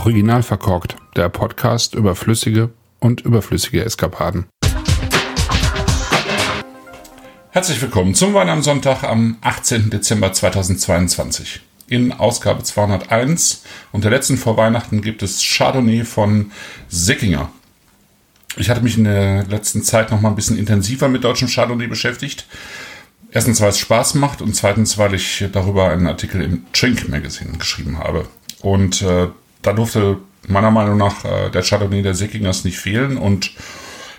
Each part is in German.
Original verkorkt, der Podcast über flüssige und überflüssige Eskapaden. Herzlich willkommen zum Wein am Sonntag am 18. Dezember 2022. In Ausgabe 201 und der letzten vor Weihnachten gibt es Chardonnay von Sickinger. Ich hatte mich in der letzten Zeit noch mal ein bisschen intensiver mit deutschem Chardonnay beschäftigt. Erstens, weil es Spaß macht und zweitens, weil ich darüber einen Artikel im Drink Magazine geschrieben habe. Und äh, da durfte meiner Meinung nach äh, der Chardonnay der Sickingers nicht fehlen. Und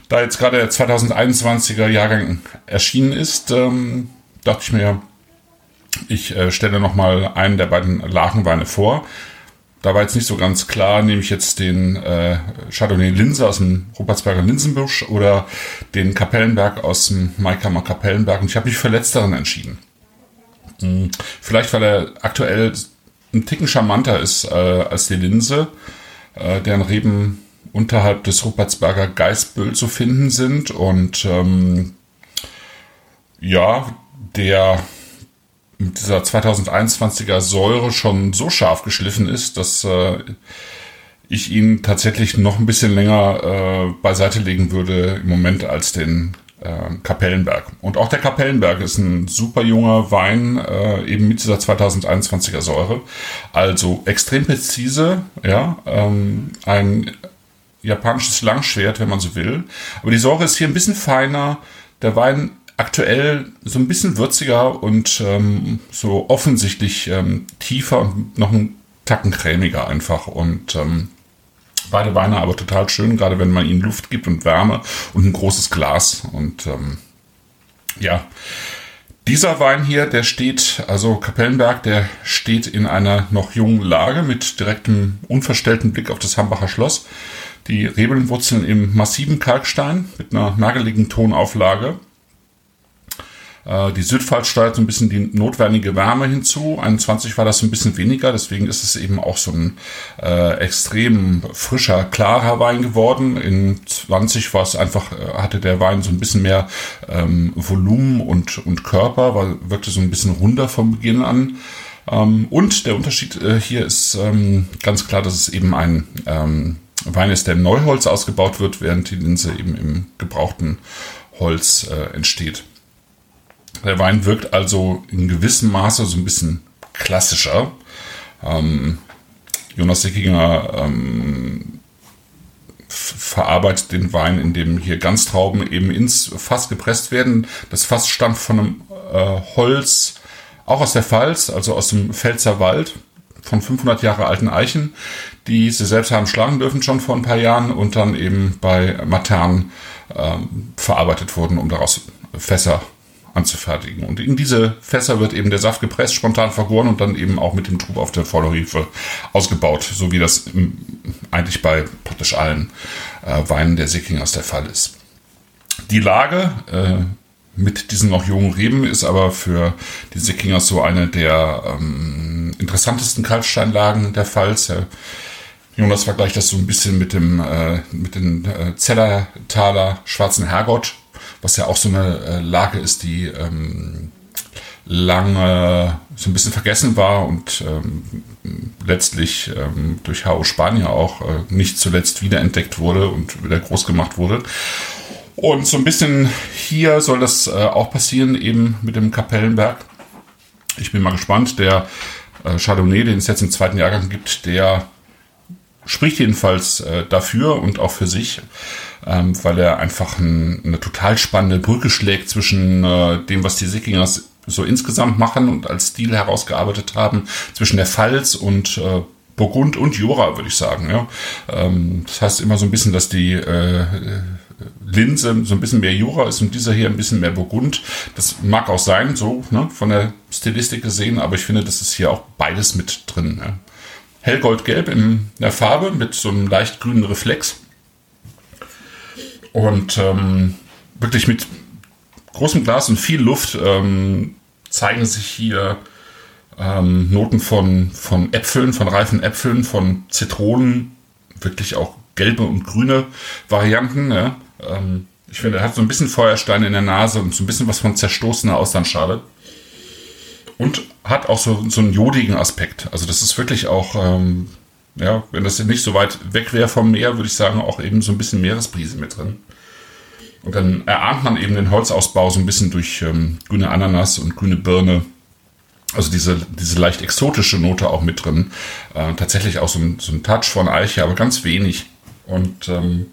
da jetzt gerade der 2021er Jahrgang erschienen ist, ähm, dachte ich mir, ich äh, stelle nochmal einen der beiden Lagenweine vor. Da war jetzt nicht so ganz klar, nehme ich jetzt den äh, Chardonnay Linse aus dem Rupertsberger Linsenbusch oder den Kapellenberg aus dem Maikammer Kapellenberg. Und ich habe mich für letzteren entschieden. Hm, vielleicht, weil er aktuell ein Ticken charmanter ist äh, als die Linse, äh, deren Reben unterhalb des Rupertsberger Geißbüll zu finden sind. Und ähm, ja, der mit dieser 2021er Säure schon so scharf geschliffen ist, dass äh, ich ihn tatsächlich noch ein bisschen länger äh, beiseite legen würde im Moment als den äh, Kapellenberg. Und auch der Kapellenberg ist ein super junger Wein, äh, eben mit dieser 2021er Säure. Also extrem präzise, ja, ähm, ein japanisches Langschwert, wenn man so will. Aber die Säure ist hier ein bisschen feiner. Der Wein aktuell so ein bisschen würziger und ähm, so offensichtlich ähm, tiefer und noch ein Tacken cremiger einfach. Und ähm, Beide Weine aber total schön, gerade wenn man ihnen Luft gibt und Wärme und ein großes Glas. Und ähm, ja, dieser Wein hier, der steht, also Kapellenberg, der steht in einer noch jungen Lage mit direktem, unverstellten Blick auf das Hambacher Schloss. Die Rebeln wurzeln im massiven Kalkstein mit einer nageligen Tonauflage. Äh, die Südpfalz steuert so ein bisschen die notwendige Wärme hinzu. 21 war das ein bisschen weniger, deswegen ist es eben auch so ein äh, extrem frischer, klarer Wein geworden. In 20 war es einfach, äh, hatte der Wein so ein bisschen mehr ähm, Volumen und, und Körper, war, wirkte so ein bisschen runder vom Beginn an. Ähm, und der Unterschied äh, hier ist ähm, ganz klar, dass es eben ein ähm, Wein ist, der im Neuholz ausgebaut wird, während die Linse eben im gebrauchten Holz äh, entsteht. Der Wein wirkt also in gewissem Maße so ein bisschen klassischer. Ähm, Jonas Sickinger ähm, verarbeitet den Wein, indem hier Ganztrauben eben ins Fass gepresst werden. Das Fass stammt von einem äh, Holz, auch aus der Pfalz, also aus dem Pfälzer Wald, von 500 Jahre alten Eichen, die sie selbst haben schlagen dürfen schon vor ein paar Jahren und dann eben bei Matern ähm, verarbeitet wurden, um daraus Fässer anzufertigen. Und in diese Fässer wird eben der Saft gepresst, spontan vergoren und dann eben auch mit dem Trub auf der Vollhefe ausgebaut, so wie das eigentlich bei praktisch allen äh, Weinen der Sickingers der Fall ist. Die Lage äh, mit diesen noch jungen Reben ist aber für die Sickingers so eine der ähm, interessantesten Kalksteinlagen der Pfalz. Ja, Jonas vergleicht das so ein bisschen mit dem äh, mit den äh, Zellertaler Schwarzen Herrgott was ja auch so eine äh, Lage ist, die ähm, lange so ein bisschen vergessen war und ähm, letztlich ähm, durch H.O. Spanier auch äh, nicht zuletzt wiederentdeckt wurde und wieder groß gemacht wurde. Und so ein bisschen hier soll das äh, auch passieren, eben mit dem Kapellenberg. Ich bin mal gespannt. Der äh, Chardonnay, den es jetzt im zweiten Jahrgang gibt, der spricht jedenfalls äh, dafür und auch für sich ähm, weil er einfach ein, eine total spannende Brücke schlägt zwischen äh, dem, was die Sickingers so insgesamt machen und als Stil herausgearbeitet haben, zwischen der Pfalz und äh, Burgund und Jura, würde ich sagen. Ja. Ähm, das heißt immer so ein bisschen, dass die äh, Linse so ein bisschen mehr Jura ist und dieser hier ein bisschen mehr Burgund. Das mag auch sein, so ne, von der Stilistik gesehen, aber ich finde, das ist hier auch beides mit drin. Ja. Hellgoldgelb in der Farbe mit so einem leicht grünen Reflex. Und ähm, wirklich mit großem Glas und viel Luft ähm, zeigen sich hier ähm, Noten von, von Äpfeln, von reifen Äpfeln, von Zitronen, wirklich auch gelbe und grüne Varianten. Ja. Ähm, ich finde, er hat so ein bisschen Feuerstein in der Nase und so ein bisschen was von zerstoßener Austernschale. Und hat auch so, so einen jodigen Aspekt. Also das ist wirklich auch ähm, Ja, wenn das nicht so weit weg wäre vom Meer, würde ich sagen, auch eben so ein bisschen Meeresbrise mit drin. Und dann erahnt man eben den Holzausbau so ein bisschen durch ähm, grüne Ananas und grüne Birne. Also diese, diese leicht exotische Note auch mit drin. Äh, tatsächlich auch so ein, so ein Touch von Eiche, aber ganz wenig. Und ähm,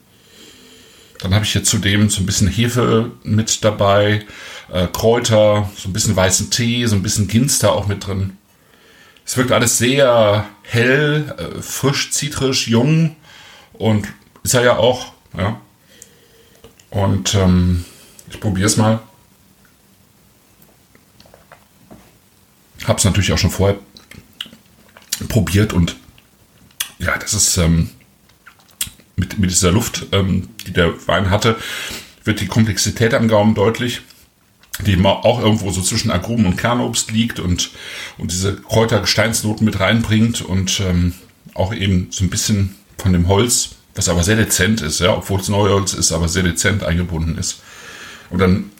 dann habe ich hier zudem so ein bisschen Hefe mit dabei, äh, Kräuter, so ein bisschen weißen Tee, so ein bisschen Ginster auch mit drin. Es wirkt alles sehr hell, äh, frisch, zitrisch, jung und ist er ja auch. Ja. Und ähm, ich probiere es mal. Habe es natürlich auch schon vorher probiert und ja, das ist ähm, mit, mit dieser Luft, ähm, die der Wein hatte, wird die Komplexität am Gaumen deutlich, die auch irgendwo so zwischen Agrumen und Kernobst liegt und, und diese Kräuter-Gesteinsnoten mit reinbringt und ähm, auch eben so ein bisschen von dem Holz, das aber sehr dezent ist, ja, obwohl es Neuholz ist, aber sehr dezent eingebunden ist. Und dann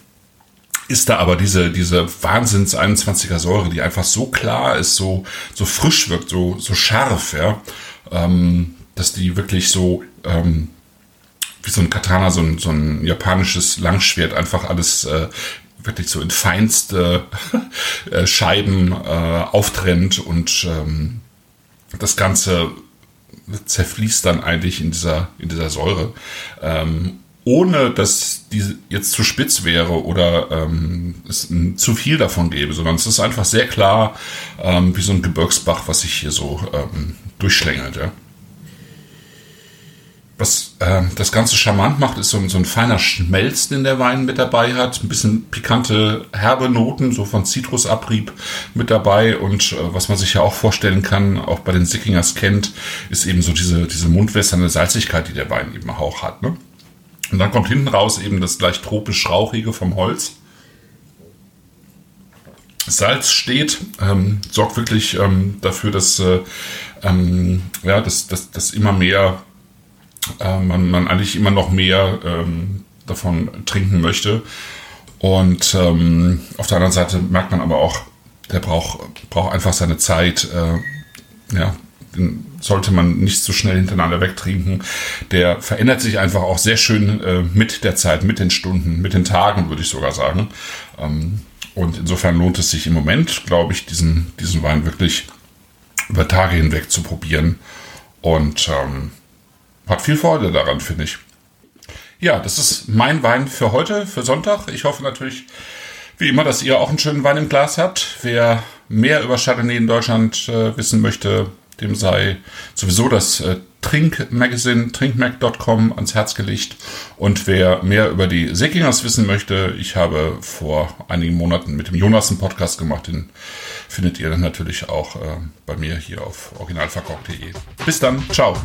ist da aber diese, diese Wahnsinns 21er Säure, die einfach so klar ist, so, so frisch wirkt, so, so scharf, ja, ähm, dass die wirklich so, ähm, wie so ein Katana, so ein, so ein japanisches Langschwert einfach alles äh, wirklich so in feinste äh, Scheiben äh, auftrennt und ähm, das Ganze zerfließt dann eigentlich in dieser, in dieser Säure. Ähm, ohne dass die jetzt zu spitz wäre oder ähm, es zu viel davon gäbe, sondern es ist einfach sehr klar ähm, wie so ein Gebirgsbach, was sich hier so ähm, durchschlängelt. Ja. Was äh, das Ganze charmant macht, ist so, so, ein feiner Schmelz, den der Wein mit dabei hat. Ein bisschen pikante, herbe Noten, so von Zitrusabrieb mit dabei. Und äh, was man sich ja auch vorstellen kann, auch bei den Sickingers kennt, ist eben so diese, diese mundwässernde Salzigkeit, die der Wein eben auch hat. Ne? Und dann kommt hinten raus eben das leicht tropisch-rauchige vom Holz. Salz steht, ähm, sorgt wirklich ähm, dafür, dass, äh, ähm, ja, dass, dass, dass immer mehr äh, man, man eigentlich immer noch mehr ähm, davon trinken möchte. Und ähm, auf der anderen Seite merkt man aber auch, der braucht, braucht einfach seine Zeit. Äh, ja, den sollte man nicht so schnell hintereinander wegtrinken. Der verändert sich einfach auch sehr schön äh, mit der Zeit, mit den Stunden, mit den Tagen, würde ich sogar sagen. Ähm, und insofern lohnt es sich im Moment, glaube ich, diesen, diesen Wein wirklich über Tage hinweg zu probieren. Und ähm, hat viel Freude daran, finde ich. Ja, das ist mein Wein für heute, für Sonntag. Ich hoffe natürlich, wie immer, dass ihr auch einen schönen Wein im Glas habt. Wer mehr über Chardonnay in Deutschland äh, wissen möchte, dem sei sowieso das äh, Trinkmagazin trinkmag.com ans Herz gelegt. Und wer mehr über die Säckingers wissen möchte, ich habe vor einigen Monaten mit dem Jonas einen Podcast gemacht, den findet ihr dann natürlich auch äh, bei mir hier auf originalverkork.de. Bis dann, ciao.